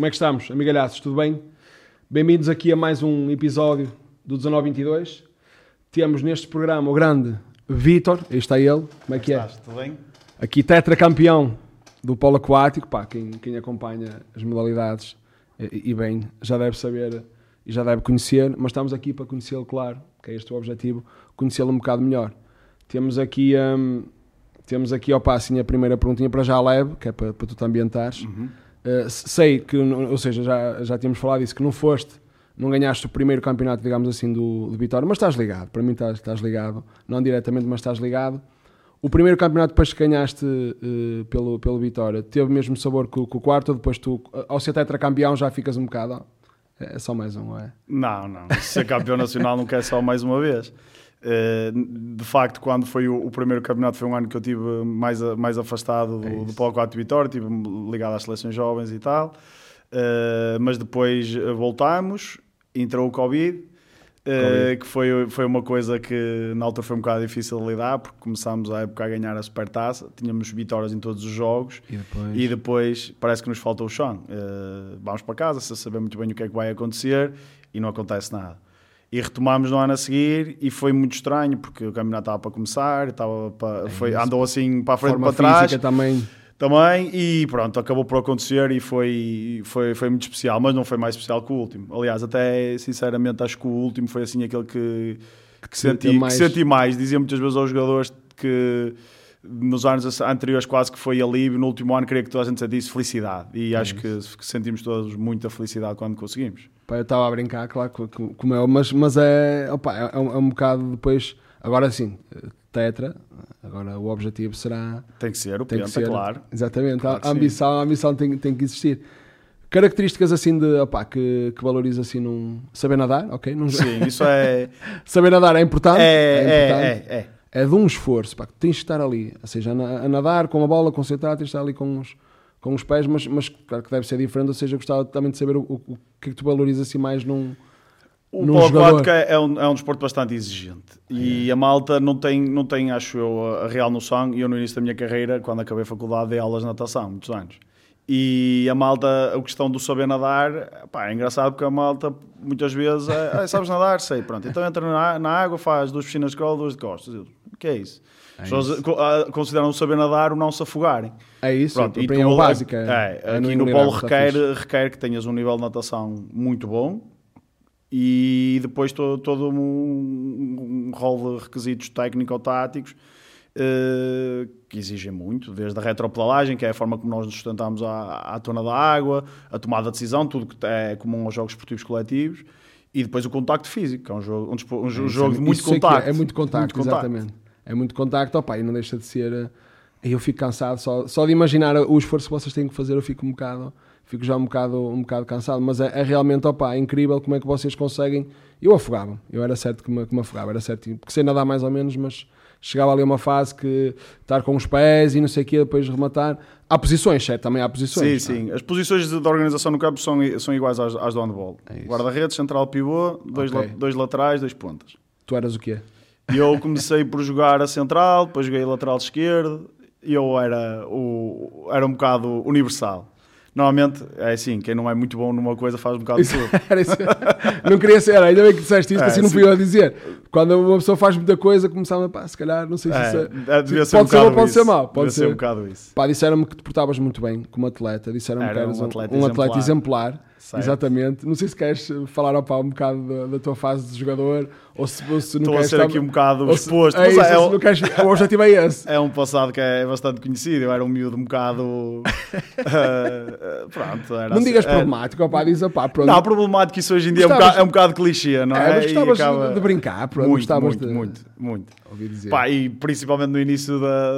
Como é que estamos, amigalhaços? Tudo bem? Bem-vindos aqui a mais um episódio do 1922. Temos neste programa o grande Vítor, aí está ele. Como é que é? Estás, tudo bem? Aqui tetracampeão do polo aquático, pá, quem, quem acompanha as modalidades e, e bem já deve saber e já deve conhecer, mas estamos aqui para conhecê-lo, claro, que é este o objetivo, conhecê-lo um bocado melhor. Temos aqui, hum, temos aqui ao assim a primeira perguntinha para já leve, que é para, para tu te ambientares. Uhum. Uh, sei que, ou seja, já, já tínhamos falado disso, que não foste, não ganhaste o primeiro campeonato, digamos assim, do, do Vitória, mas estás ligado, para mim estás, estás ligado, não diretamente, mas estás ligado. O primeiro campeonato depois que ganhaste uh, pelo, pelo Vitória, teve o mesmo sabor que, que o quarto, depois tu, ao ser tetracampeão, já ficas um bocado, é só mais um, é? Não, não. Ser campeão nacional não quer só mais uma vez. Uh, de facto, quando foi o, primeiro campeonato, foi um ano que eu tive mais, mais afastado do, é do 4 Vitória, estive ligado às seleções jovens e tal. Uh, mas depois voltámos, entrou o Covid Uh, que foi, foi uma coisa que na altura foi um bocado difícil de lidar, porque começámos a época a ganhar a supertaça, tínhamos vitórias em todos os jogos e depois, e depois parece que nos falta o chão. Uh, vamos para casa sem saber muito bem o que é que vai acontecer e não acontece nada. E retomámos no ano a seguir e foi muito estranho, porque o campeonato estava para começar, estava para, é foi, andou assim para a frente e para trás. também também, e pronto, acabou por acontecer e foi, foi, foi muito especial, mas não foi mais especial que o último. Aliás, até sinceramente acho que o último foi assim aquele que, que, senti, mais. que senti mais. Dizia muitas vezes aos jogadores que nos anos anteriores quase que foi alívio, no último ano queria que toda a gente sentisse felicidade e é acho que, que, sentimos todos muita felicidade quando conseguimos. Pá, eu estava a brincar, claro, como é, mas, mas é, opa, é, é, um, é um bocado depois, agora sim, tetra, agora o objetivo será... Tem que ser, o tem penta, ser, claro. Exatamente, claro a, ambição, a ambição tem, tem que existir. Características assim de, opá, que, que valoriza assim num... Saber nadar, ok? Num... Sim, isso é... Saber nadar é importante. É, é, importante. é, é, é. é de um esforço, pá, tens de estar ali, ou seja, a, nadar com a bola, concentrado, tens de estar ali com os, com os pés, mas, mas claro que deve ser diferente, ou seja, gostava também de saber o, o, o que é que tu valorizas assim mais num o polo aquático é, um, é um desporto bastante exigente e é. a malta não tem, não tem, acho eu, a real noção. E eu, no início da minha carreira, quando acabei a faculdade, dei aulas de natação, muitos anos. E a malta, a questão do saber nadar, pá, é engraçado porque a malta muitas vezes é, ah, sabes nadar? Sei, pronto. Então entra na, na água, faz duas piscinas de crawl, duas de costas. Eu, o que é isso? É As pessoas ah, consideram saber nadar o não se afogarem. É isso, Pronto, e tu, é o básico. É, é, aqui no polo requer, requer que tenhas um nível de natação muito bom, e depois todo, todo um, um rol de requisitos técnico-táticos uh, que exigem muito, desde a retropedalagem, que é a forma como nós nos sustentamos à, à tona da água, a tomada de decisão, tudo que é comum aos jogos esportivos coletivos, e depois o contacto físico, que é um jogo, um, um, um jogo de muito contacto. É, é, muito contacto, muito exatamente. É muito contacto, opa, e não deixa de ser... Eh, eu fico cansado, só, só de imaginar o esforço que vocês têm que fazer, eu fico um bocado fico já um bocado, um bocado cansado, mas é, é realmente opa, é incrível como é que vocês conseguem. Eu afogava, eu era certo que me, que me afogava, era certo que sei nadar mais ou menos, mas chegava ali a uma fase que estar com os pés e não sei o quê, depois rematar. Há posições, certo? Também há posições. Sim, sim. As posições de, de organização no campo são, são iguais às, às do handball. É Guarda-redes, central pivô, dois, okay. la, dois laterais, dois pontas. Tu eras o quê? Eu comecei por jogar a central, depois joguei a lateral esquerdo, e eu era, o, era um bocado universal. Normalmente é assim, quem não é muito bom numa coisa faz um bocado isso, de tudo. Isso. Não queria ser, ainda bem que disseste isto, é, assim não fui eu a dizer. Quando uma pessoa faz muita coisa, começava, pá, se calhar, não sei se é, isso é. é devia ser pode um ser bom, pode ser mau. Pode ser. ser um bocado isso. Pá, disseram-me que te portavas muito bem como atleta, disseram-me que eras um atleta, um, um atleta exemplar. Certo. Exatamente. Não sei se queres falar opa, um bocado da, da, tua fase de jogador ou se, se não Estou queres. a ser aqui um bocado exposto. É, isso, é, é, queres, o objetivo é esse. É um passado que é bastante conhecido. Eu era um miúdo um bocado. uh, pronto. Era não digas assim, problemático, opa, diz opá, pronto. Não, problemático isso hoje em dia gostavas, é, um bocado, é um bocado clichê, não é? é gostavas acaba... de brincar, pronto. Muito, gostavas muito, de... muito, muito. Ouvi dizer. Pá, e principalmente no início da,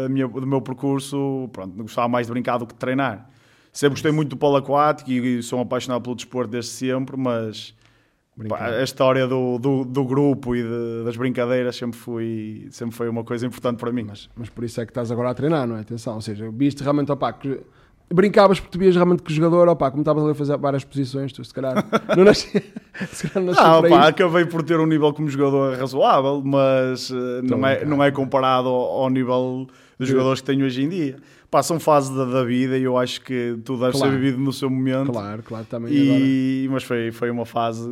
da minha, do meu percurso, pronto, gostava mais de brincar do que de treinar. Sempre gostei muito do polo aquático e sou um apaixonado pelo desporto desde sempre, mas pá, a história do, do, do grupo e de, das brincadeiras sempre foi, sempre foi uma coisa importante para mim. Mas, mas por isso é que estás agora a treinar, não é? Atenção, ou seja, viste realmente, opá, que brincavas porque tu vias realmente que jogador, opá, como estavas a fazer várias posições, tu se calhar não nasci, se calhar nasci ah, opá, acabei por ter um nível como jogador razoável, mas uh, não, é, não é comparado ao, ao nível dos jogadores que tenho hoje em dia. Pá, são fases da, da vida e eu acho que tudo deve Claro. ser vivido no seu momento. Claro, claro, também agora. E, mas foi, foi uma fase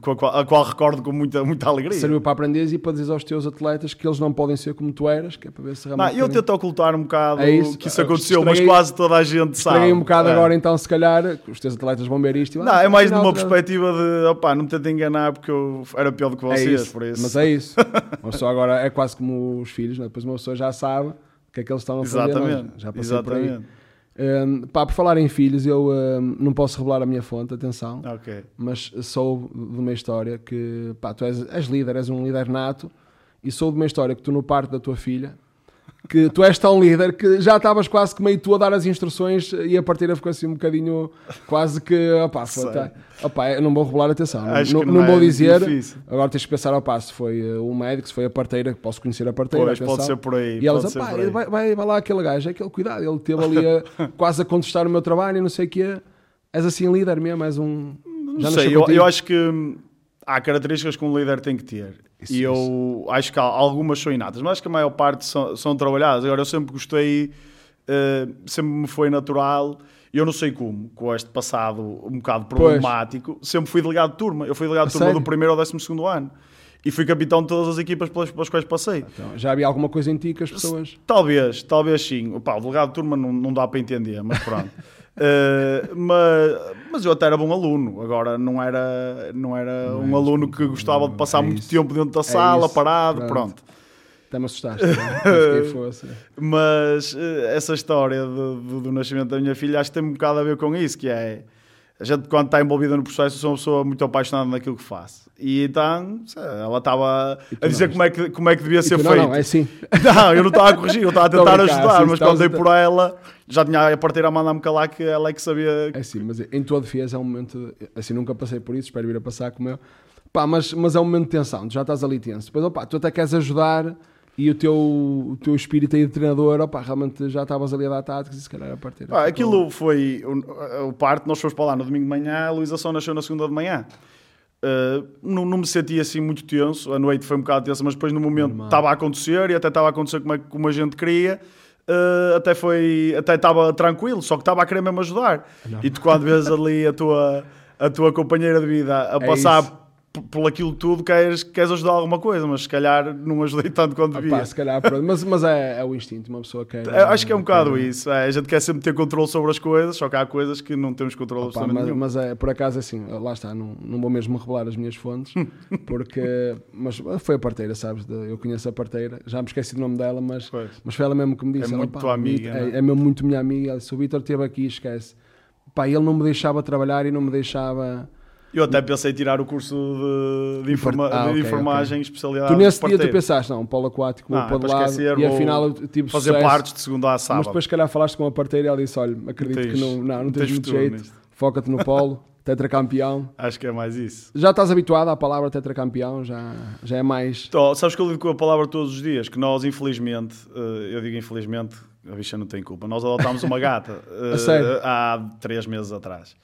com a qual, a qual recordo com muita, muita alegria. Serviu para aprenderes e para dizer aos teus atletas que eles não podem ser como tu eras, que é para ver se Não, realmente. eu tento ocultar um bocado É isso. que isso aconteceu, mas Estraguei- quase toda a gente sabe. Um bocado É. agora, então, se calhar, os teus atletas vão ver isto. e, Não, ah, é mais numa outra- perspectiva de opá, não me tentem enganar porque eu era pior do que É vocês, isso, por isso. Mas é isso. Uma pessoa agora é quase como os filhos, né? depois uma pessoa já sabe que é que eles estão a fazer. não? Exatamente. Já passei por aí. Exatamente. Um, pá, por falar em filhos, eu um, não posso revelar a minha fonte, atenção, Ok. mas sou de uma história que pá, tu és, és líder, és um líder nato, e sou de uma história que tu no parto da tua filha, que tu és tão líder que já estavas quase que meio tu a dar as instruções e a parteira ficou assim um bocadinho quase que opá, foi, tá, opá, não vou revelar atenção, não, Acho não, que não não vou é dizer. difícil. Agora tens que pensar ao passo, foi uh, o médico, se foi a parteira, que posso conhecer a parteira. Pois, pode ser por aí. E elas, pode ser "Pá, por aí." vai, vai, vai lá aquele gajo, é aquele cuidado, ele teve ali a- quase a contestar o meu trabalho e não sei o quê. És assim líder mesmo, és um. Não sei, eu, eu acho que hum, há características que um líder tem que ter. Isso, e eu acho que algumas são inatas, mas acho que a maior parte são, são trabalhadas. Agora, eu sempre gostei, eh, sempre me foi natural. Eu não sei como, com este passado um bocado problemático, sempre fui delegado de turma. Eu fui delegado de turma sério? do primeiro ao décimo segundo ano. E fui capitão de todas as equipas pelas, pelas quais passei. Então, já havia alguma coisa em ti que as pessoas. Talvez, talvez sim. Opa, o delegado de turma não, não dá para entender, mas pronto. Eh, mas, mas eu até era bom aluno, agora não era, não era um aluno que gostava de passar é muito isso. tempo dentro da sala, isso, parado, pronto. pronto. Até me assustaste. não é? Mas eh, essa história do, do- do nascimento da minha filha acho que tem um bocado a ver com isso, que é a gente quando está envolvida no processo sou uma pessoa muito apaixonada naquilo que faço. E então ela estava a dizer não, como é, que, como é que devia ser tu, feito. não, não, é assim. Não, eu não estava a corrigir, eu estava a tentar ajudar, mas quando dei por ela, já tinha a parteira a mandar-me calar que ela é que sabia. É assim, mas em tua defesa é um momento. Assim, nunca passei por isso, espero vir a passar como eu. Pá, mas, mas é um momento de tensão, tu já estás ali tenso. Depois, opá, tu até queres ajudar e o teu, o teu espírito aí de treinador, opá, realmente já estavas ali a dar táticas e se calhar a partir. Aquilo foi o, o parte, nós fomos para lá no domingo de manhã, a Luísa só nasceu na segunda de manhã. Uh, não, não me senti assim muito tenso, a noite foi um bocado tensa, mas depois no momento estava a acontecer e até estava a acontecer como, é, como a gente queria. Uh, até foi até estava tranquilo, só que estava a querer mesmo ajudar. E tu quando vês ali a tua, a tua companheira de vida a É passar isso. Por aquilo tudo, queres, queres ajudar alguma coisa, mas se calhar não ajudei tanto quanto devia. Opá, se calhar, mas, mas é, é o instinto, uma pessoa quer. Eu acho que é um bocado quer- isso. é, a gente quer sempre ter controle sobre as coisas, só que há coisas que não temos controle Pá, absolutamente mas, nenhum. mas é, por acaso, assim, lá está, não, não vou mesmo revelar as minhas fontes, porque, mas foi a parteira, sabes, eu conheço a parteira, já me esqueci do nome dela, mas, Pois. mas foi ela mesmo que me disse, É ela, muito pá, tua amiga, é? é, é mesmo muito minha amiga, ela disse, o Vitor esteve aqui, esquece, pá, ele não me deixava trabalhar e não me deixava, Eu até pensei em tirar o curso de, de, informa- Ah, de ok, enfermagem, especialidade tu nesse dia tu pensaste, não, polo aquático, vou Não, é pôr de para lado, esquecer, e vou afinal tive Fazer sucesso, partes de segunda a mas sábado. depois se calhar falaste com a parteira e ela disse, olha, acredito Tens- que não, não, não tens tens muito jeito, foca-te no polo, tetracampeão, Acho que é mais isso. Já estás habituado à palavra tetracampeão, já, já é mais. Então, sabes que eu lido com a palavra todos os dias, que nós, infelizmente, eh, eu digo infelizmente, a bicha não tem culpa, nós adotámos uma gata eh, há três meses atrás.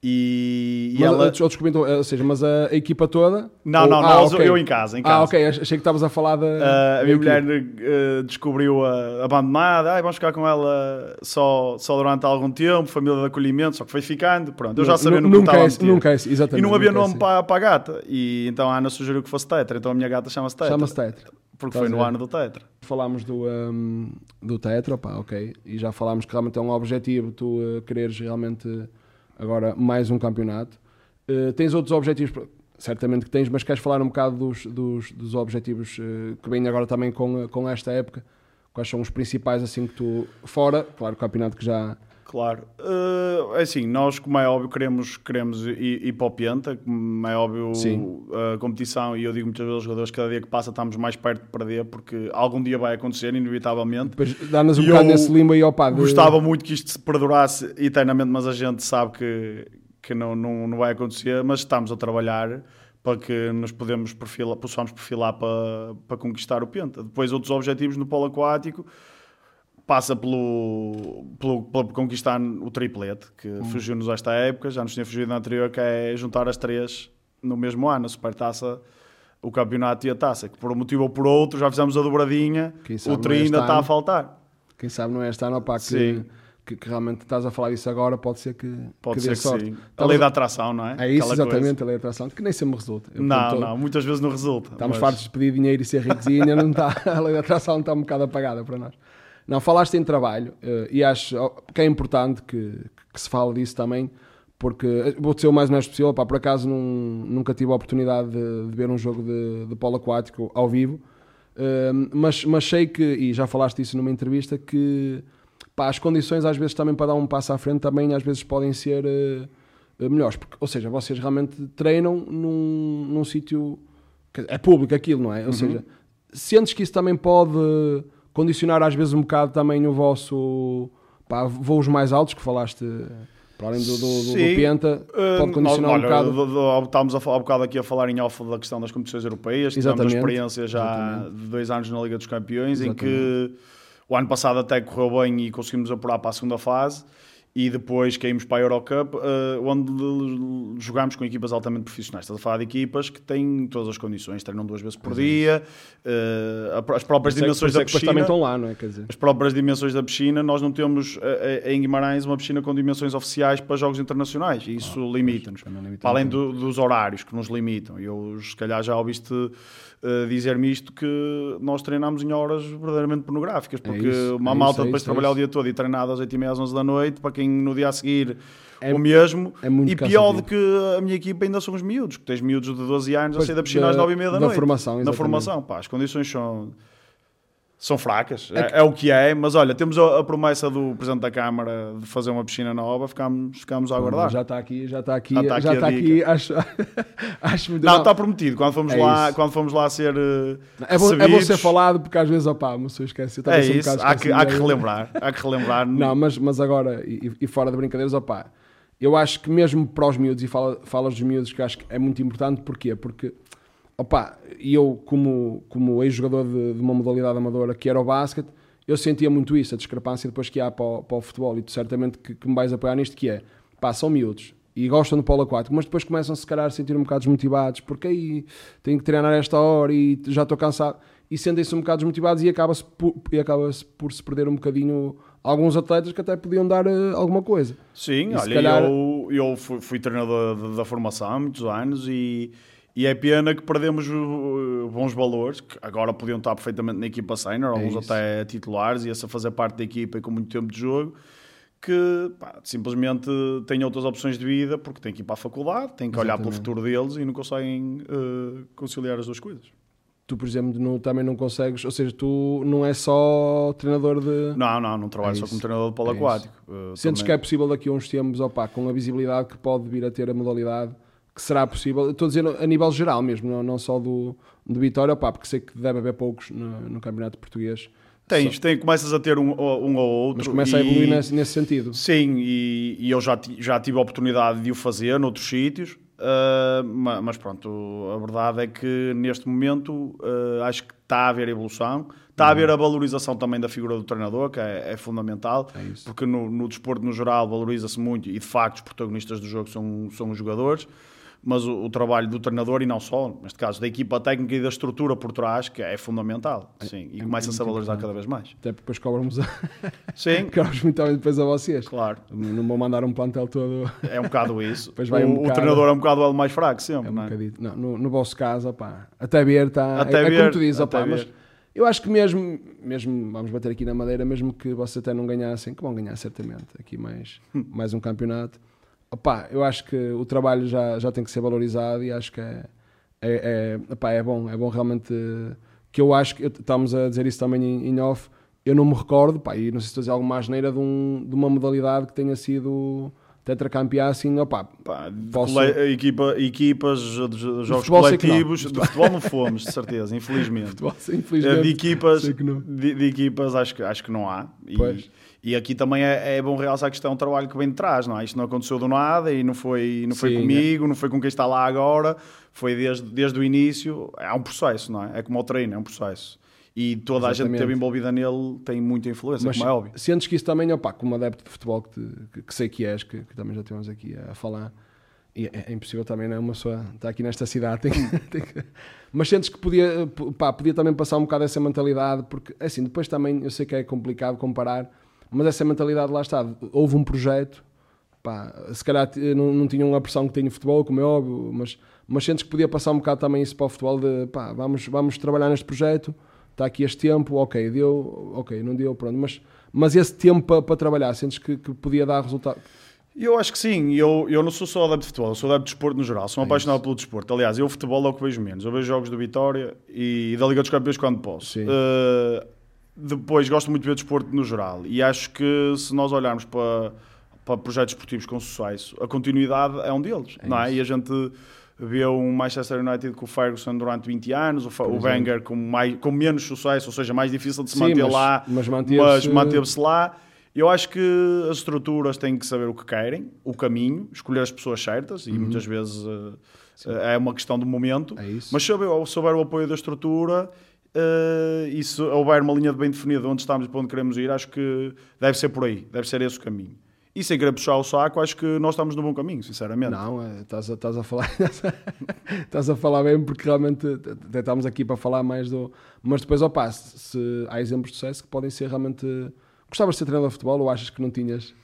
E, e Mas, ela... eu descobri, então, ou seja, mas a, a equipa toda. Não, ou- não, ah, nós, ok. eu em casa, em casa. Ah, ok, achei que estavas a falar da. Uh, a minha mulher uh, descobriu a abandonada, Ai, vamos ficar com ela só, só durante algum tempo, família de acolhimento, só que foi ficando, pronto, eu já sabia no que nunca estava é, nunca é, exatamente. E não havia é nome para, para a gata, e então a Ana sugeriu que fosse Tetra, então a minha gata chama-se Tetra, Chama-se Tetra. porque Estás foi no ano do Tetra. Falámos do, um, do Tetra, pá, ok. E já falámos que realmente é um objetivo tu uh, quereres realmente uh, agora mais um campeonato. Uh, tens outros objetivos, certamente que tens, mas queres falar um bocado dos, dos, dos objetivos uh, que vêm agora também com, uh, com esta época? Quais são os principais assim que tu. Fora, claro, o campeonato que já. Claro. Uh, é assim, nós, como é óbvio, queremos, queremos ir, ir para o Penta, como é óbvio, Sim. a competição, e eu digo muitas vezes aos jogadores, cada dia que passa estamos mais perto de perder, porque algum dia vai acontecer, inevitavelmente. Depois dá-nos um bocado nesse limbo aí. De... Gostava muito que isto se perdurasse eternamente, mas a gente sabe que, que não, não, não vai acontecer, mas estamos a trabalhar para que nos podemos perfilar, possamos perfilar para, para conquistar o Penta. Depois outros objetivos no polo aquático passa pelo, pelo, pelo conquistar o triplete, que Hum. fugiu-nos esta época, já nos tinha fugido na anterior, que é juntar as três no mesmo ano, a supertaça, o campeonato e a taça, que por um motivo ou por outro já fizemos a dobradinha, o tri é ainda este está a faltar. Quem sabe não é este ano, opá, que, que, que, realmente estás a falar disso agora, pode ser que, pode que ser que sorte. sim. A lei da atração, não é? É isso, Aquela exatamente, coisa. a lei da atração, que nem sempre resulta. Eu, não, não, muitas vezes não resulta. Estamos mas... fartos de pedir dinheiro e ser ricos e ainda não está, a lei da atração está um bocado apagada para nós. Não, falaste em trabalho uh, e acho que é importante que, que se fale disso também, porque eh, vou ser o mais honesto possível, pá, por acaso nunca tive a oportunidade de, de, ver um jogo de, de polo aquático ao vivo, uh, mas, mas sei que, e já falaste isso numa entrevista, que pá, as condições às vezes também para dar um passo à frente também às vezes podem ser uh, melhores, porque, ou seja, vocês realmente treinam num, num sítio, é público aquilo, não é? Ou uhum. seja, sentes que isso também pode condicionar às vezes um bocado também o vosso pá, voos mais altos que falaste para além do, do, do, do Penta, pode condicionar uh, olha, um bocado. estávamos a, um bocado aqui a falar em off da questão das competições europeias, Exatamente. tivemos a experiência já Exatamente. de dois anos na Liga dos Campeões, Exatamente. em que o ano passado até correu bem e conseguimos apurar para a segunda fase e depois caímos para a Eurocup, uh, onde jogámos com equipas altamente profissionais. Estás a falar de equipas que têm todas as condições, treinam duas vezes por dia, uh, as próprias é dimensões da piscina. Também estão lá, não é? Quer dizer. As próprias dimensões da piscina, nós não temos uh, em Guimarães uma piscina com dimensões oficiais para jogos internacionais, e isso oh, limita-nos. Para além do, dos horários que nos limitam. Eu, se calhar, já ouviste uh, dizer-me isto que nós treinamos em horas verdadeiramente pornográficas, é porque é isso, uma é malta isso, depois de é trabalhar o dia todo e treinar às 8h30 às 11 da noite, para quem no dia a seguir é, o mesmo. É e pior do que a minha equipa ainda são os miúdos, que tens miúdos de 12 anos pois a sair da piscina às 9h30 da, da noite. Formação. Na formação, pá, as condições são são fracas, é, é, é, o que é, mas olha, temos a, a, promessa do Presidente da Câmara de fazer uma piscina nova, ficamos, ficamos a aguardar. Já está aqui, já está aqui, já está aqui, já está aqui acho, acho muito Não, está prometido, quando fomos, é lá, quando fomos lá ser uh, é, bom, é bom ser falado, porque às vezes, opá, a pessoa esquece. É isso, um há, que, há que relembrar, há que relembrar. Não, mas, mas agora, e, e, fora de brincadeiras, opá, eu acho que mesmo para os miúdos, e fala, falas dos miúdos, que acho que é muito importante, porquê? Porque opa, e eu como, como ex-jogador de, de, uma modalidade amadora que era o basquete, eu sentia muito isso, a discrepância depois que há para o, para o futebol, e tu certamente que, que, me vais apoiar nisto, que é, pá, são miúdos, e gostam do polo aquático, mas depois começam se calhar a sentir um bocado desmotivados, porque aí tenho que treinar esta hora e já estou cansado, e sentem-se um bocado desmotivados e acaba-se por, e acaba por se perder um bocadinho alguns atletas que até podiam dar uh, alguma coisa. Sim, e olha, calhar... eu, eu fui, fui treinador da, da formação há muitos anos e e é pena que perdemos uh, bons valores, que agora podiam estar perfeitamente na equipa sénior, é alguns isso. até titulares, e essa fazer parte da equipa e com muito tempo de jogo, que pá, simplesmente têm outras opções de vida, porque têm que ir para a faculdade, têm que Exatamente. olhar pelo futuro deles e não conseguem uh, conciliar as duas coisas. Tu, por exemplo, não, também não consegues, ou seja, tu não é só treinador de. Não, não, não trabalho é só como treinador de polo é aquático. Uh, Sentes também... que é possível daqui a uns tempos, opa, com a visibilidade que pode vir a ter a modalidade, que será possível, estou a dizer a nível geral mesmo, não, não só do, do Vitória, pá, porque sei que deve haver poucos no, no Campeonato Português. Tens, tem, começas a ter um, um ou outro. Mas começa e, a evoluir nesse, nesse, sentido. Sim, e, e, eu já, já tive a oportunidade de o fazer noutros sítios, uh, mas, pronto, a verdade é que neste momento uh, acho que está a haver evolução, está a haver a valorização também da figura do treinador, que é, é fundamental, é porque no, no desporto no geral valoriza-se muito e de facto os protagonistas do jogo são, são os jogadores mas o, o, trabalho do treinador e não só, neste caso da equipa técnica e da estrutura por trás, que é fundamental, é, sim, e é, começa-se a valorizar cada vez mais. Até porque depois cobramos, a... sim. cobramos muito depois a vocês. Claro. Não vou mandar um plantel todo. É um bocado isso. o, um bocado... o, treinador é um bocado o mais fraco sempre, é um não, é? não no, no, vosso caso, opá, até ver está... Até é, ver, é como tu dizes, opá, mas eu acho que mesmo, mesmo, vamos bater aqui na madeira, mesmo que vocês até não ganhassem, que vão ganhar certamente aqui mais, hum. mais um campeonato, Opa, eu acho que o trabalho já, já tem que ser valorizado e acho que é, é, é, opa, é bom, é bom realmente que eu acho que estamos a dizer isso também em, em off. Eu não me recordo, pá, e não sei se estou a dizer alguma asneira de, um, de uma modalidade que tenha sido tetracampeão assim, opá, pá, posso... equipa, equipas de jogos coletivos, de futebol não fomos, de certeza, infelizmente. Futebol, infelizmente. De equipas, de, de, equipas acho que, acho que não há. E, pois. E aqui também é, é bom realçar que isto é um trabalho que vem de trás, não é? Isto não aconteceu do nada e não foi, não foi Sim, comigo, é. não foi com quem está lá agora, foi desde, desde o início. É um processo, não é? É como o treino, é um processo. E toda Exatamente. a gente que esteve envolvida nele tem muita influência, Mas como é óbvio. Sentes que isso também, opa, como adepto de futebol que, te, que, que sei que és, que, que, também já tivemos aqui a falar, e é, é impossível também, não é? Uma pessoa está aqui nesta cidade, tem, tem que mas sentes que podia, pá, podia também passar um bocado essa mentalidade, porque assim, depois também eu sei que é complicado comparar, mas essa mentalidade lá está. Houve um projeto, pá, se calhar não, não tinham a pressão que tem o futebol, como é óbvio, mas, mas sentes que podia passar um bocado também isso para o futebol de pá, vamos, vamos trabalhar neste projeto, está aqui este tempo, ok, deu, ok, não deu, pronto, mas, mas esse tempo para, para trabalhar, sentes que, que podia dar resultado? Eu acho que sim, eu, eu não sou só adepto de futebol, eu sou adepto de desporto no geral, sou é apaixonado isso. pelo desporto. Aliás, eu o futebol é o que vejo menos. Eu vejo jogos do Vitória e da Liga dos Campeões quando posso. Uh, depois, gosto muito de ver desporto no geral e acho que se nós olharmos para, para projetos esportivos com sucesso, a continuidade é um deles, é não é? E a gente vê um Manchester United com o Ferguson durante 20 anos, o, o Wenger com, mais, com menos sucesso, ou seja, mais difícil de se Sim, manter mas, lá, mas manteve-se manteve lá eu acho que as estruturas têm que saber o que querem, o caminho, escolher as pessoas certas, e uhum. muitas vezes uh, é uma questão do momento. É mas se houver, se houver o apoio da estrutura uh, e se houver uma linha bem definida onde estamos e para onde queremos ir, acho que deve ser por aí, deve ser esse o caminho. E sem querer puxar o saco, acho que nós estamos no bom caminho, sinceramente. Não, estás a, estás a falar estás a falar bem porque realmente até estamos aqui para falar mais do. Mas depois, ao passo, se há exemplos de sucesso que podem ser realmente Gostavas de ser treinador de futebol ou achas que não tinhas?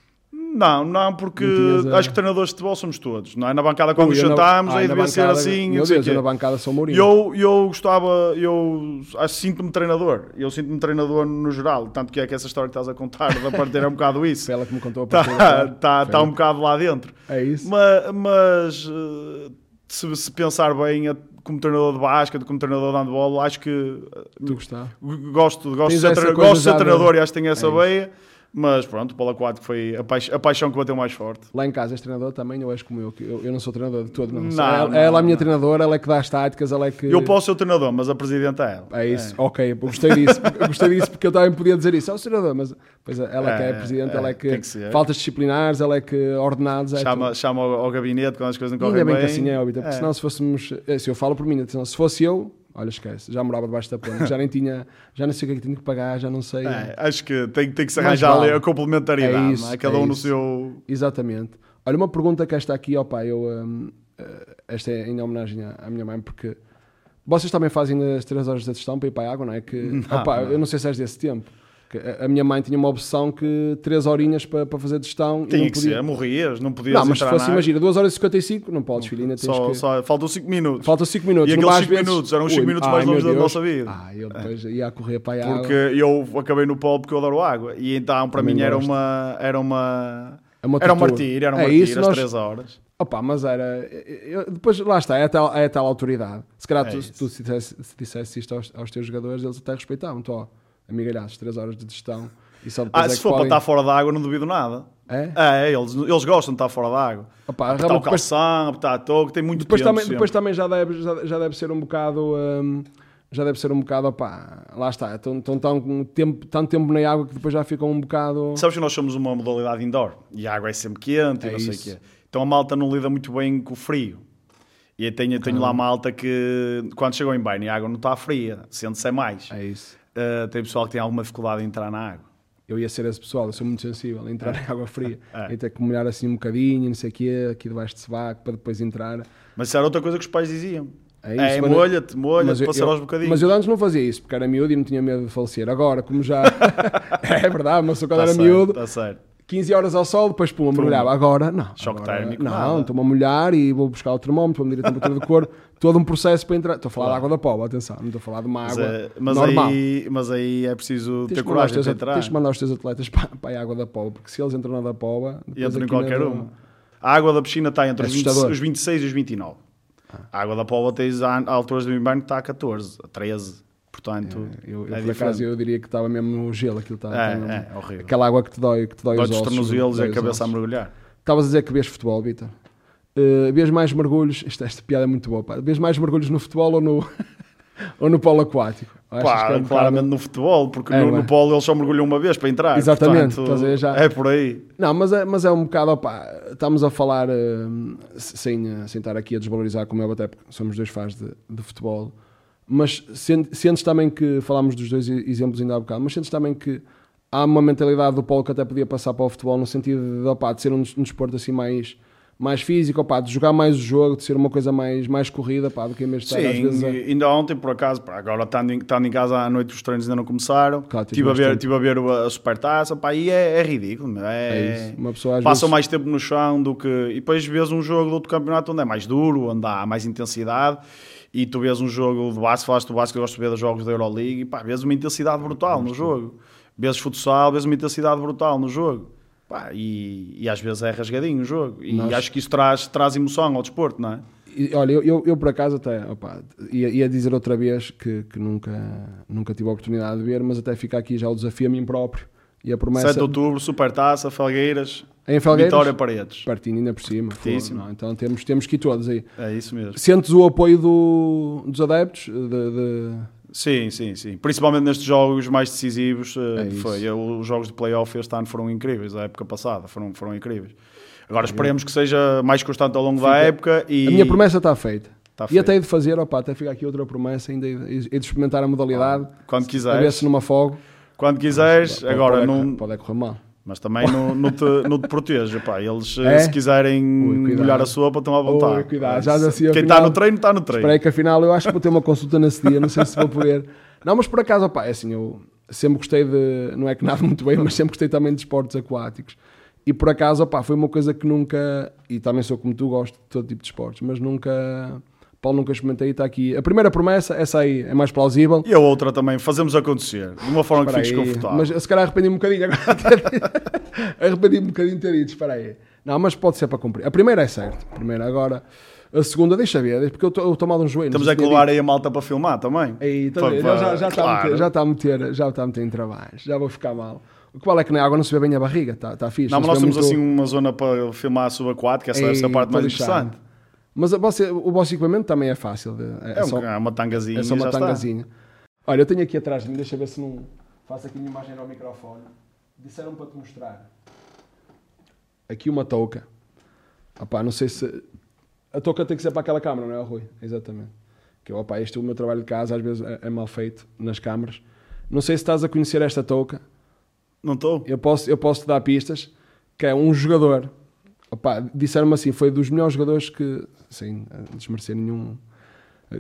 Não, não, porque não acho que treinadores de futebol somos todos, não é? Na bancada quando nos sentámos, aí devia ser assim. Meu Deus, eu na bancada sou Mourinho. Eu, eu gostava, eu acho sinto-me treinador, eu sinto-me treinador no geral, tanto que é que essa história que estás a contar da parteira é um bocado isso. Ela que me contou a Está tá, tá um bocado lá dentro. É isso. Mas, mas eh, se, se pensar bem, como treinador de basquete, como treinador de handball, acho que tu gostar. gosto, gosto de ser, gosto de ser treinador e acho que tenho essa é veia. Mas pronto, o polo aquático foi a, paix a, paixão que bateu mais forte. Lá em casa és treinador também, ou és como eu? Eu, eu não sou treinador de todo, não. não, ela, não ela é a minha treinadora, ela é que dá as táticas, ela é que... Eu posso ser o treinador, mas a presidente é ela. É isso, é. ok, gostei disso. gostei disso porque eu também podia dizer isso. É o treinador, mas pois ela é, que é a presidente, é, ela é que... que faltas disciplinares, ela é que ordenados... É chama chama ao, ao, gabinete quando as coisas não correm Ainda bem. que assim é, óbvio, porque senão se fôssemos... Eh, se eu falo por mim, se fosse eu Olha, esquece, já morava debaixo da ponte, já nem tinha, já não sei o que é que tinha que pagar, já não sei. É, acho que tem, tem que se arranjar ali a complementaridade, é isso, é? cada é um no seu. Exatamente. Olha, uma pergunta que esta aqui, ó pai, eu, um, eh, esta é em homenagem à minha mãe, porque vocês também fazem as 3 horas de gestão para ir para a água, não é? Que, não, opa, não. eu não sei se és desse tempo. A minha mãe tinha uma opção que 3 horinhas para, para fazer digestão. Tinha que podia... ser, morrias, não podias Não, mas se fosse, imagina, 2 horas e 55, não podes, filho, ainda tens só, que... Só, faltam 5 minutos. Faltam 5 minutos. E aqueles 5 vezes... minutos, eram os 5 minutos mais longos da nossa vida. Ah, eu depois é. ia a correr para a Porque eu acabei no polo porque eu adoro água. E então, para Também mim, era uma, era uma... É uma era um martírio, era um é martírio, isso, às nós... 3 horas. Opa, mas era. Eu, depois, lá está, é a tal, é a tal autoridade. Se calhar é tu, tu, se, dissesse, se dissesse isto aos, aos teus jogadores, eles até respeitavam. Estou, amigalhaços, 3 horas de gestão ah, é se for podem... para estar fora da água, não duvido nada. É? É, eles, eles gostam de estar fora da água. Opa, apertar o calção, depois... apertar a toque, tem muito depois tempo. Também, depois também já deve, já, já deve ser um bocado. Um, já deve ser um bocado, opá, lá está, estão, estão tão tempo, tanto tempo na água que depois já ficam um bocado. Sabes que nós somos uma modalidade indoor e a água é sempre quente é e não isso. sei o quê. Então a malta não lida muito bem com o frio. E eu tenho, tenho lá malta que quando chegou em banho a água não está fria, sente-se mais. É isso. Uh, tem pessoal que tem alguma dificuldade em entrar na água eu ia ser esse pessoal, eu sou muito sensível a entrar é. em água fria, é. e ter que molhar assim um bocadinho, não sei o quê, aqui debaixo de sovaco, para depois entrar. Mas isso era outra coisa que os pais diziam. É, é molha-te, molha-te, passar aos bocadinhos. Mas eu antes não fazia isso, porque era miúdo e não tinha medo de falecer. Agora, como já... é verdade, mas eu quando tá era certo, miúdo... Está certo 15 horas ao sol, depois pum, mergulhava. Agora, não. Choque agora, térmico. Não, estou-me a molhar e vou buscar o termómetro, vou medir a temperatura do corpo. Todo um processo para entrar. Estou a falar claro. de água da pova, atenção. Não estou a falar de uma água mas, é, mas normal. Aí, mas aí é preciso ter coragem para entrar. Tens que mandar os teus atletas para, para a água da pova, porque se eles entram na da pova... Entram em qualquer uma. A água da piscina está entre é os, 20, os 26 e os 29. Ah. A água da pova tens a, a alturas do inverno está a 14, a 13. Portanto, é, eu, eu é por acaso eu diria que estava mesmo no gelo, aquilo estava. É, mesmo, é, horrível. Aquela água que te dói, que te dói, dói os ossos. tornozelos e a cabeça a mergulhar. Estavas a dizer que vês futebol, Vitor. Uh, vês mais mergulhos, esta, esta piada é muito boa, pá. vês mais mergulhos no futebol ou no, ou no polo aquático? Pá, é um claramente no futebol, porque é, no, no, polo eles só mergulham uma vez para entrar. Exatamente, portanto, já... é por aí. Não, mas é, mas é um bocado, opá, estamos a falar uh, sem, sem estar aqui a desvalorizar, como eu até somos dois fãs de, de futebol, mas sentes também que, falámos dos dois exemplos ainda há bocado, mas sentes também que há uma mentalidade do Paulo que até podia passar para o futebol no sentido de, opa, de ser um, um desporto assim mais, mais físico, opá, de jogar mais o jogo, de ser uma coisa mais, mais corrida, pá, do que mesmo estar Sim, às vezes a... ainda ontem, por acaso, pá, agora estando em, estando em casa à noite, os treinos ainda não começaram. Claro, tive Estive a, ver, tive a ver a supertaça, pá, e é, é ridículo. É É, isso. Uma pessoa às Passam vezes... mais tempo no chão do que. E depois vês um jogo do outro campeonato onde é mais duro, onde há mais intensidade. E tu vês um jogo do Basque, falaste do Basque, eu gosto de ver os jogos da Euroleague, e pá, vês uma intensidade brutal no jogo. Vês futsal, vês uma intensidade brutal no jogo. Pá, e, e às vezes é rasgadinho o jogo. E Nós- acho que isso traz, traz emoção ao desporto, não é? E, Olha, eu, eu, eu por acaso até opá, ia, ia dizer outra vez que, que nunca, nunca tive a oportunidade de ver, mas até fica aqui já o desafio a mim próprio e a promessa 7 de outubro, Supertaça, Felgueiras, em Felgueiras, Vitória Paredes. partindo ainda por cima. não é? Então temos, temos que ir todos aí. É isso mesmo. Sentes o apoio do, dos adeptos? De, de- Sim, sim, sim. Principalmente nestes jogos mais decisivos, eh, É foi. Eu- Os jogos de playoff este ano foram incríveis, a época passada foram, foram incríveis. Agora esperemos que seja mais constante ao longo da Fica- época e A minha promessa está feita. Tá e até de fazer, opa, até fica aqui outra promessa, ainda hei de, experimentar a modalidade, quando a ver quiseres, se numa fogo. Quando quiseres, Pode- agora pode, não, pode é correr mal. mas também não, não, te, não te proteja, pá. Eles eh, É? se quiserem Ui, molhar a sopa estão à vontade. Ui, cuidado. É Já assim, Quem está no treino, está no treino. Espera que afinal eu acho que vou ter uma consulta nesse dia, não sei se vou poder. Não, mas por acaso, opá, é assim, eu sempre gostei de, não é que nada muito bem, mas sempre gostei também de esportes aquáticos. E por acaso, opá, foi uma coisa que nunca, e também sou como tu, gosto de todo tipo de esportes, mas nunca, Paulo, nunca experimentei está aqui. A primeira promessa, essa aí é mais plausível. E a outra também, fazemos acontecer, de uma forma que Espera fiques aí, confortável. Mas se calhar arrependi-me um bocadinho agora. ter- arrependi-me um bocadinho de ter dito, espera aí. Não, mas pode ser para cumprir. A primeira é certo. A primeira, agora. A segunda, deixa ver, porque eu estou mal de um joelho. Temos não é sei que se tinha levar aí a malta para filmar também. Aí, tá Para- para- já, já, está a claro. meter, já está a meter, já está a meter em trabalho, já vou ficar mal. O que vale é que na água não se vê bem a barriga, está tá fixe. Não, mas se nós temos muito- assim uma zona para filmar subaquática, essa deve ser a Ei, parte mais lixado. interessante. Mas vossa- o vosso equipamento também é fácil. é, É, um- só, é uma tangazinha é só uma já está. tangazinha. Olha, eu tenho aqui atrás de mim, deixa eu ver se não faço aqui uma imagem ao microfone. Disseram para te mostrar. Aqui uma touca. Opá, não sei se. A touca tem que ser para aquela câmara, não é, Rui? Exatamente. Que eu, opá, este é o meu trabalho de casa, às vezes é, é mal feito nas câmaras. Não sei se estás a conhecer esta touca. Não estou? Eu posso, eu posso te dar pistas, que é um jogador. Disseram-me assim, foi dos melhores jogadores que, sem desmerecer nenhum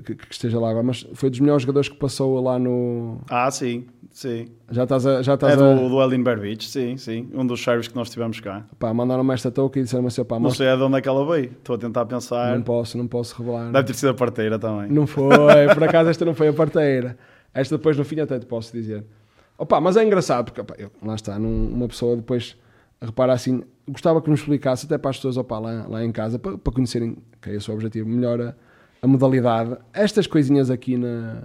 que, que esteja lá agora, mas foi dos melhores jogadores que passou lá no. Ah, sim, sim. Já estás a. Já estás É a do, do Elin Berbich, sim, sim. Um dos servos que nós tivemos cá. pá, mandaram-me esta touca e disseram-me assim, opá, Não sei de onde é que ela veio. Estou a tentar pensar. não posso, não posso revelar. Deve ter sido a parteira também. Não foi, por acaso esta não foi a parteira. Esta depois no fim até te posso dizer. Opa, mas é engraçado, porque opa, eu- lá está, num- uma pessoa depois repara assim, gostava que nos explicasse até para as pessoas opa, lá, lá em casa, para, para conhecerem, que é esse o objetivo, melhor a, a modalidade. Estas coisinhas aqui na.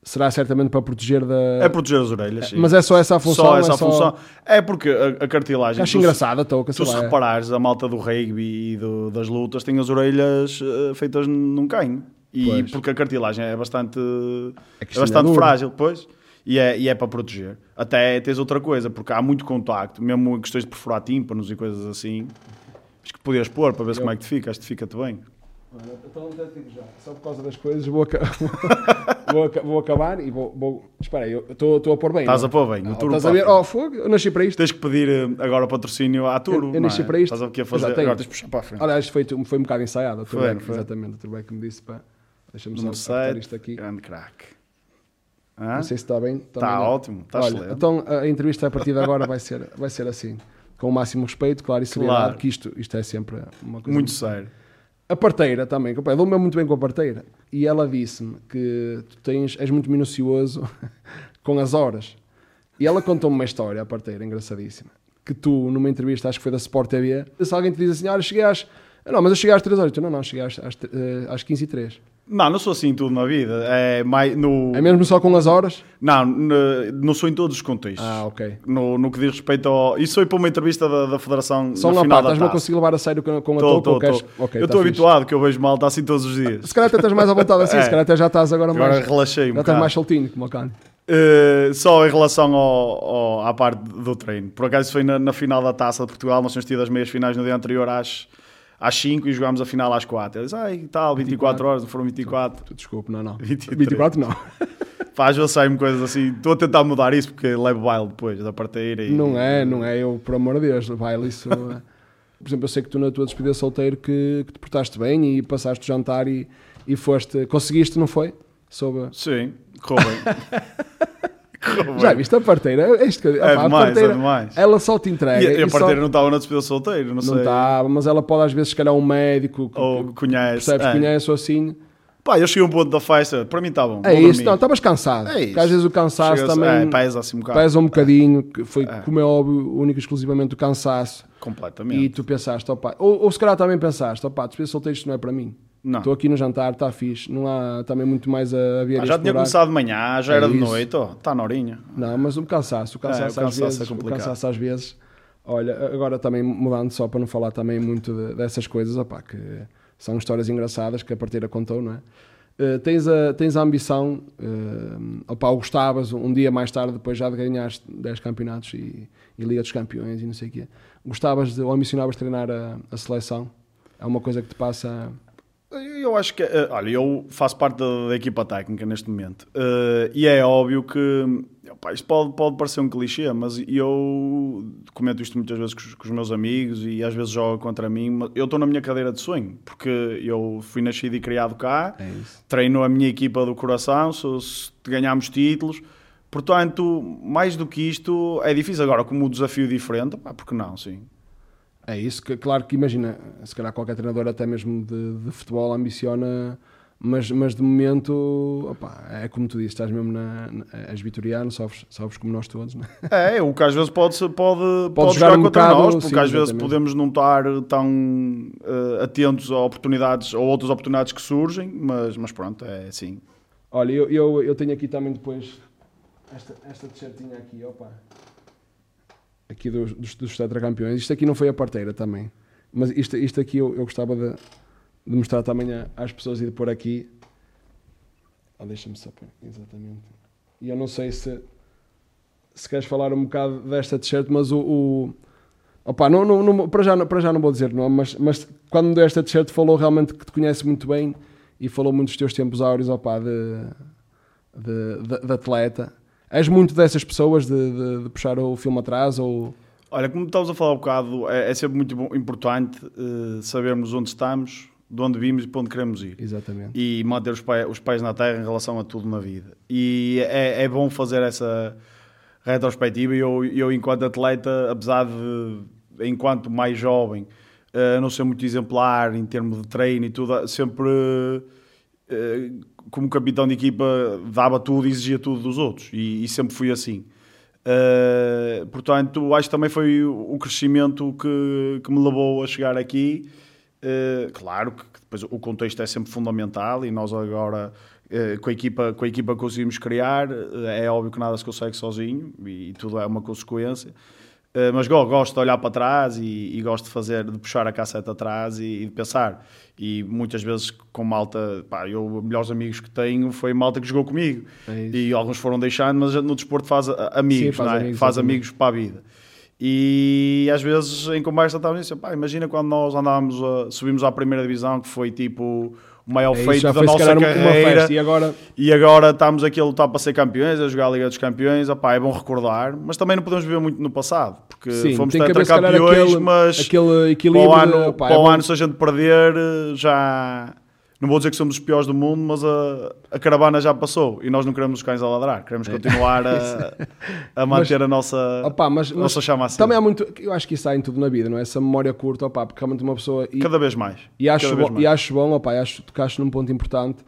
Será certamente para proteger da. É proteger as orelhas, sim. Mas é só essa a função. Só essa é função. É porque a, a cartilagem. Acho tu engraçada a sei Tu se é. reparares, a malta do rugby e do- das lutas tem as orelhas eh, feitas num canho. E Pois. porque a cartilagem é bastante, É é bastante é frágil, pois. E é, e é para proteger. Até tens outra coisa, porque há muito contacto, mesmo em questões de perfurar tímpanos e coisas assim. Acho que podias pôr para ver Eu- como é que te fica. Acho que fica-te bem. Então já digo já, só por causa das coisas vou, aca- vou, vou acabar e vou. vou... Espera aí, eu estou a pôr bem. Estás a pôr bem. O Ah, turbo estás a ver? Oh, fogo, eu nasci para isto. Tens que pedir eh, agora patrocínio à Turo. Eu- eu nasci é? para isto. Estás a quê a Eu fazer? Agora tens de puxar para a frente. Aliás, foi, foi um bocado ensaiado. O Turbeck, exatamente. O Turbeck me disse para. Deixa-me só Número apertar 7, isto aqui. grande craque. Hã? Não sei se está bem. Está não. ótimo, está Olha, excelente. então a entrevista a partir de agora vai ser, vai ser assim. Com o máximo respeito, claro, e seriedade, Claro. que isto, isto é sempre uma coisa. Muito sério. A parteira também, eu dou-me muito bem com a parteira. E ela disse-me que tu tens, és muito minucioso com as horas. E ela contou-me uma história, a parteira, engraçadíssima. Que tu, numa entrevista, acho que foi da Sport TV, se alguém te diz assim, olha, cheguei às... Não, mas eu cheguei às 3 horas. Tu, não, não, cheguei às, às, eh, às 15 e 3. Não, não sou assim em tudo na vida. É mais no. É mesmo só com as horas? Não, no- não sou em todos os contextos. Ah, ok. No, no que diz respeito ao. Isso foi para uma entrevista da, da Federação. Só na parte, estás-me a taça. conseguir levar a sério com, com a Tô, ou queres- tô. Ok, eu tá estou habituado que eu vejo malta assim todos os dias. Se calhar até estás mais à vontade assim, É. se calhar até já estás agora Agora mais... relaxei um Já estás mais soltinho, como cano. Uh, só em relação ao, ao- à parte do treino. Por acaso foi na, na final da Taça de Portugal, nós tínhamos tido as meias finais no dia anterior às, às 5 e jogámos a final às 4. Eles, ai, tal, 24 horas, não foram 24. Desculpe, não, não. 23. 24 não. Faz, eu saio-me coisas assim. Estou a tentar mudar isso porque levo baile depois da parteira. E, Não é, não é. Eu, por amor de Deus, baile isso. é- Por exemplo, eu sei que tu na tua despedida solteiro que, que te portaste bem e passaste o jantar e, e foste, conseguiste, não foi? Soube. Sim, correu bem. Já viste a parteira? É, isto que, É opá, a demais, parteira, é demais. Ela só te entrega. E a, e a e só- parteira não estava na despedida solteiro, não, sei. Não estava, mas ela pode às vezes, se calhar, um médico que, Ou que conhece. percebes, é. conhece ou assim. Pá, eu cheguei a um ponto da festa, para mim está bom. É isso, dormir. não, estavas cansado. É Porque isso. às vezes o cansaço também É, pesa assim um bocado. pesa um bocadinho, que foi, É. como é óbvio, único e exclusivamente o cansaço. Completamente. E tu pensaste, opa, ou, ou se calhar também pensaste, opa, despesa solteiro isto não é para mim. Não. Estou aqui no jantar, está fixe, não há também muito mais a, vir Ah, já tinha começado de manhã, já É era de isso. noite, ó, está na horinha. Não, mas o cansaço, o cansaço, É, o às cansaço vezes, é o complicado. cansaço às vezes. Olha, agora também mudando só para não falar também muito de- dessas coisas, opá, que são histórias engraçadas que a parteira contou, não é? Eh, tens, a, tens a ambição, uh, opá, gostavas um dia mais tarde, depois já de ganhares 10 campeonatos e, e Liga dos Campeões e não sei o quê, gostavas de, ou ambicionavas treinar a, a seleção? É uma coisa que te passa. Eu acho que, eh, olha, eu faço parte da, da equipa técnica neste momento Eh, e é óbvio que, opá, isto pode, pode parecer um clichê, mas eu comento isto muitas vezes com os, com os meus amigos e às vezes joga contra mim. mas Eu estou na minha cadeira de sonho porque eu fui nascido e criado cá, É treino a minha equipa do coração, se, se ganhamos títulos. Portanto, mais do que isto, é difícil. Agora, como o desafio é diferente, pá, porque não, sim. É isso, que, claro que imagina, se calhar qualquer treinador até mesmo de, de futebol ambiciona, mas, mas de momento, opá, é como tu disse, estás mesmo na, na és vitoriano, sofres, sofres como nós todos, né? É, o que às vezes pode, pode, pode, jogar jogar um contra bocado, nós, porque sim, às vezes podemos não estar tão eh, atentos a oportunidades ou outras oportunidades que surgem, mas, mas pronto, é assim. Olha, eu, eu, eu tenho aqui também depois esta, esta t-shirtinha aqui, opa. Aqui dos, dos, dos tetracampeões. Isto aqui não foi a parteira também. Mas isto, isto aqui eu, eu gostava de, de mostrar também às pessoas e de pôr aqui. Ah, Deixa-me só pôr, exatamente. E eu não sei se se queres falar um bocado desta t-shirt, mas o. o opa, não, não, não- para, já, não- para já não vou dizer nome, mas, mas quando me deu esta t-shirt falou realmente que te conhece muito bem e falou muito dos teus tempos áureos opa, de, de, de, de atleta. És muito dessas pessoas de, de, de puxar o filme atrás ou. Olha, como estávamos a falar um bocado, é, é sempre muito bom- importante eh, sabermos onde estamos, de onde vimos e para onde queremos ir. Exatamente. e manter os pés, os pés na terra em relação a tudo na vida. E é, é bom fazer essa retrospectiva. E eu, eu, enquanto atleta, apesar de, enquanto mais jovem, eh, não ser muito exemplar em termos de treino e tudo, sempre, eh, como capitão de equipa, dava tudo e exigia tudo dos outros. E, e sempre fui assim. Eh, portanto, acho que também foi o crescimento que, que me levou a chegar aqui. Uh, claro que depois o contexto é sempre fundamental e nós agora uh, com, a equipa, com a equipa conseguimos criar uh, é óbvio que nada se consegue sozinho e, tudo é uma consequência Uh, mas go- gosto de olhar para trás e, e gosto de fazer, de puxar a cassete atrás e, e de pensar e muitas vezes com malta, pá, eu os melhores amigos que tenho foi malta que jogou comigo É e alguns foram deixando, mas no desporto faz amigos, Sim, faz é? amigos, faz exatamente. amigos para a vida. E às vezes em conversa estávamos a dizer, pá, imagina quando nós andávamos, a, subimos à primeira divisão, que foi tipo o maior É feito da nossa carreira. festa e agora. E agora estamos aqui a lutar para ser campeões, a jogar a Liga dos Campeões. Opá, é bom recordar, mas também não podemos viver muito no passado, porque Sim, fomos tetracampeões, mas aquele para equilíbrio. o de, ano, opá, para é o ano, se a gente perder, já. Não vou dizer que somos os piores do mundo, mas a, a caravana já passou e nós não queremos os cães a ladrar, queremos continuar a, a manter a nossa, Opá, mas, a mas nossa chama assim. também há muito. Eu acho que isso há em tudo na vida, não é? Essa memória curta, opá, porque realmente uma pessoa. E, Cada vez mais. e, acho, bom, mais. e acho bom, opá, e acho tocaste num ponto importante.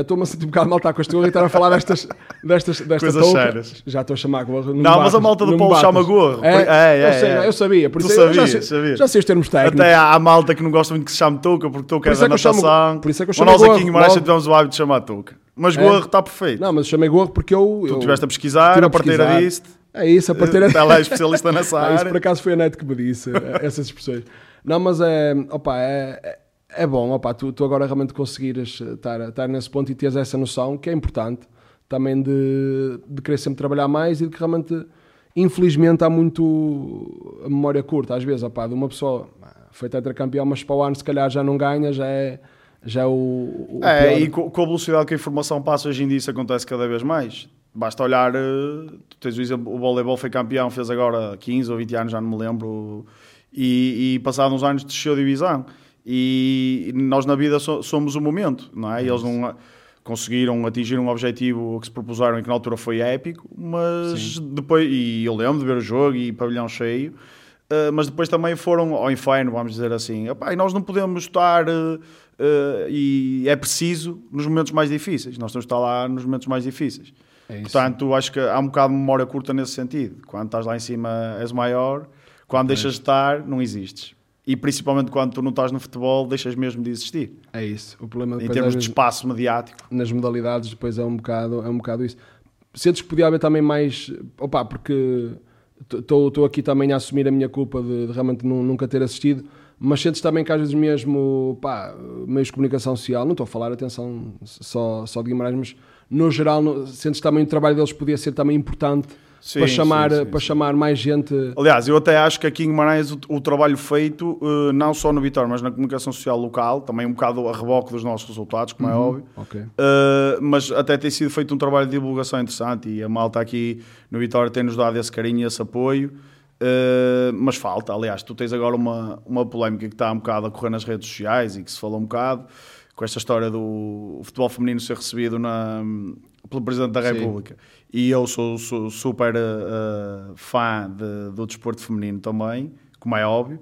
Estou-me a sentir um bocado mal estar com este gorro e estar a falar destas, destas, desta Coisas touca. sérias. Já estou a chamar gorro. Não, mas a malta do Polo chama gorro. É, É, é, eu, sei, é. não, eu sabia. Por Tu isso eu já, sabias. já sei os termos técnicos. Até há, há malta que não gosta muito que se chame touca, porque touca Por é da é eu chamo- natação. por isso é que eu Mas chamo nós gorro, aqui em Guimarães tivemos o hábito de chamar touca. Mas É? gorro está perfeito. Não, mas eu chamei gorro porque eu. tu estiveste a pesquisar, a pesquisar. disse É isso, a parteira. Ela é especialista nessa Ah, isso por área. acaso foi a net que me disse eh, essas expressões. Não, mas é, opa, é, é- bom, opa, tu, tu agora realmente conseguires eh, estar, estar nesse ponto e teres essa noção, que é importante, também de, de querer sempre trabalhar mais e de que realmente, infelizmente, há muito a memória curta, às vezes, opa, de uma pessoa foi tetracampeão, mas para o ano se calhar já não ganha, já é, já é o, o É, pior. e co- com a velocidade que a informação passa hoje em dia, isso acontece cada vez mais. Basta olhar, eh, tu tens o exemplo, o voleibol foi campeão, fez agora 15 ou 20 anos, já não me lembro. E, e passados uns anos desceu a divisão. E nós na vida so, somos o momento, não é? Eles não conseguiram atingir um objetivo que se propuseram e que na altura foi épico, mas Sim. depois, e eu lembro de ver o jogo e pavilhão cheio, uh, mas depois também foram ao inferno, vamos dizer assim. Epá, e nós não podemos estar, uh, uh, e é preciso nos momentos mais difíceis, nós temos de estar lá nos momentos mais difíceis. É Portanto, acho que há um bocado de memória curta nesse sentido. Quando estás lá em cima és maior, quando é. deixas de estar, não existes e principalmente quando tu não estás no futebol, deixas mesmo de existir. É isso. O problema em termos de espaço mediático. Nas modalidades, depois é um bocado, é um bocado isso. Sentes que podia haver também mais. Opa, porque estou aqui também a assumir a minha culpa de, de realmente nunca ter assistido, mas sentes também que às vezes mesmo, pá, meios de comunicação social, não estou a falar, atenção, só, só de Guimarães, mas no geral, sentes também o trabalho deles podia ser também importante Sim, para, chamar, sim, para chamar mais gente. Aliás, eu até acho que aqui em Guimarães o, o trabalho feito, uh, não só no Vitória, mas na comunicação social local, também um bocado a reboque dos nossos resultados, como é uhum, é óbvio. Okay. Uh, mas até tem sido feito um trabalho de divulgação interessante e a malta aqui no Vitória tem-nos dado esse carinho e esse apoio. Uh, mas falta, aliás, tu tens agora uma, uma polémica que está um bocado a correr nas redes sociais e que se falou um bocado com esta história do futebol feminino ser recebido na, pelo Presidente da República. Sim e eu sou, sou super uh, fã de, do desporto feminino também, como é óbvio.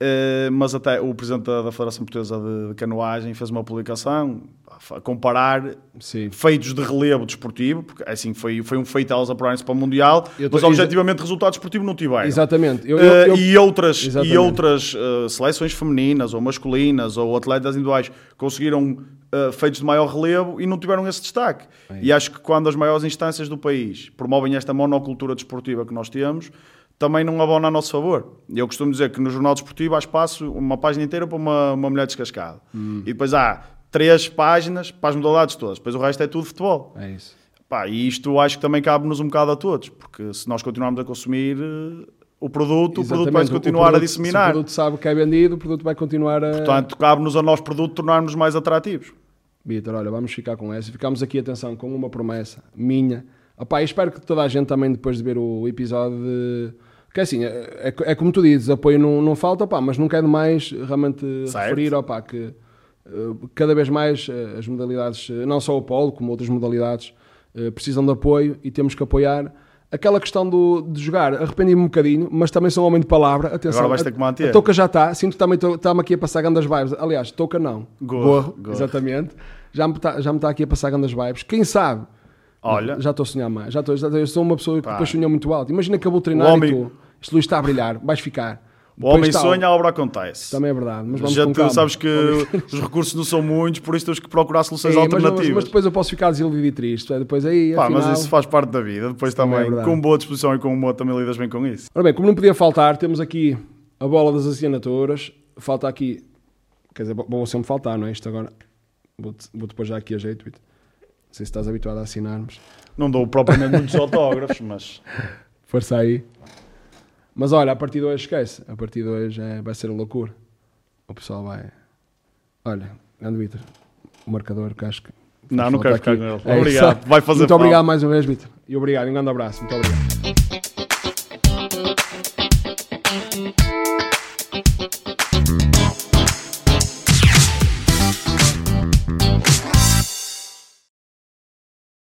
Uh, mas até o presidente da, da Federação Portuguesa de, de, Canoagem fez uma publicação a comparar Sim. feitos de relevo desportivo, porque assim foi, foi um feito elas apurarem-se para o Mundial, tô, mas objetivamente resultado desportivo não tiveram. Exatamente. Eu, eu, eu, uh, e outras, exatamente. E outras uh, seleções femininas ou masculinas ou atletas individuais conseguiram uh, feitos de maior relevo e não tiveram esse destaque. É e acho que quando as maiores instâncias do país promovem esta monocultura desportiva que nós temos, também não abona a nosso favor. Eu costumo dizer que no Jornal Desportivo há espaço, uma página inteira para uma, uma mulher descascada. Hum. E depois há três páginas para as modalidades todas. Depois o resto é tudo futebol. É isso. Pá, e isto acho que também cabe-nos um bocado a todos, porque se nós continuarmos a consumir eh, o produto, Exatamente. o produto vai continuar produto, a disseminar. Se o produto sabe que é vendido, o produto vai continuar a. Portanto, cabe-nos ao nosso produto tornarmos mais atrativos. Vitor, olha, vamos ficar com essa. Ficamos aqui, atenção, com uma promessa minha. Opá, espero que toda a gente também, depois de ver o episódio, de... que é assim, é, é, é, como tu dizes, apoio não, não falta, opá, mas não quero mais realmente certo. referir opá, que uh, cada vez mais uh, as modalidades, uh, não só o polo, como outras modalidades, precisam de apoio e temos que apoiar aquela questão do, de jogar, arrependi-me um bocadinho, mas também sou um homem de palavra. Atenção, Agora vais ter que manter. A Toca já está, sinto que também estamos aqui a passar grandes vibes. Aliás, Toca não. Gorro, Gorro, exatamente. Já me está tá aqui a passar grandes vibes. Quem sabe? Olha. Já estou a sonhar mais. Já estou, já, eu sou uma pessoa que depois sonhou muito alto. Imagina que acabou de treinar homem... e tu, este Luís está a brilhar, vais ficar. O homem sonha, a obra acontece. Também é verdade. Mas Já tu sabes que os recursos não são muitos, por isso tens que procurar soluções é, alternativas. Mas, mas, depois eu posso ficar desiludido e triste. É, depois aí, Pá, afinal... Mas isso faz parte da vida. Depois também, é com boa disposição e com humor, também lidas bem com isso. Ora bem, como não podia faltar, temos aqui a bola das assinaturas. Falta aqui. Quer dizer, vou sempre faltar, não é? Isto agora. Vou, vou depois já aqui a jeito. Não sei se estás habituado a assinarmos. Não dou propriamente muitos autógrafos, mas. Força aí. Mas olha, a partir de hoje esquece. A partir de hoje é, vai ser loucura. O pessoal vai. Olha, grande Vitor, o marcador que acho que. Não, não quero ficar com ele. É, obrigado. Vai fazer Muito obrigado mais uma vez, Vitor. E obrigado. Um grande abraço. Muito obrigado.